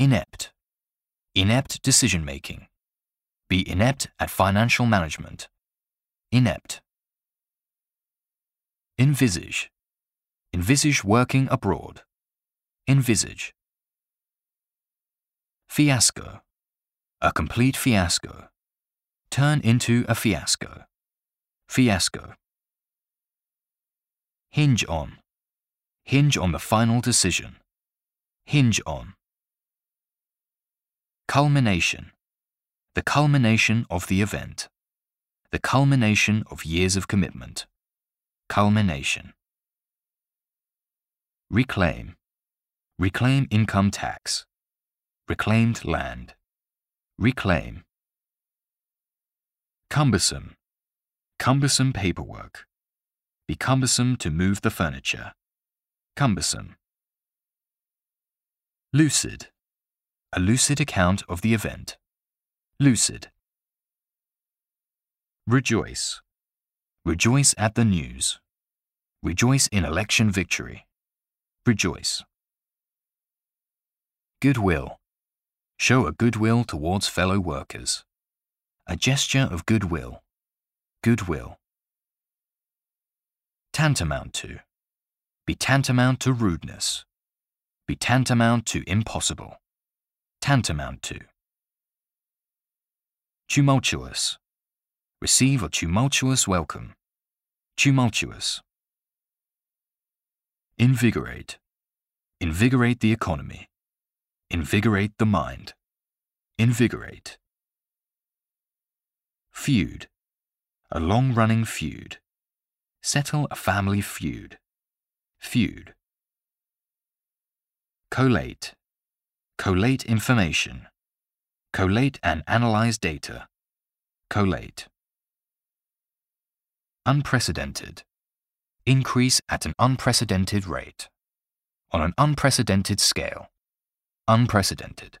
Inept. Inept decision making. Be inept at financial management. Inept. Envisage. Envisage working abroad. Envisage. Fiasco. A complete fiasco. Turn into a fiasco. Fiasco. Hinge on. Hinge on the final decision. Hinge on. Culmination. The culmination of the event. The culmination of years of commitment. Culmination. Reclaim. Reclaim income tax. Reclaimed land. Reclaim. Cumbersome. Cumbersome paperwork. Be cumbersome to move the furniture. Cumbersome. Lucid. A lucid account of the event. Lucid. Rejoice. Rejoice at the news. Rejoice in election victory. Rejoice. Goodwill. Show a goodwill towards fellow workers. A gesture of goodwill. Goodwill. Tantamount to. Be tantamount to rudeness. Be tantamount to impossible. Tantamount to. Tumultuous. Receive a tumultuous welcome. Tumultuous. Invigorate. Invigorate the economy. Invigorate the mind. Invigorate. Feud. A long running feud. Settle a family feud. Feud. Collate. Collate information. Collate and analyze data. Collate. Unprecedented. Increase at an unprecedented rate. On an unprecedented scale. Unprecedented.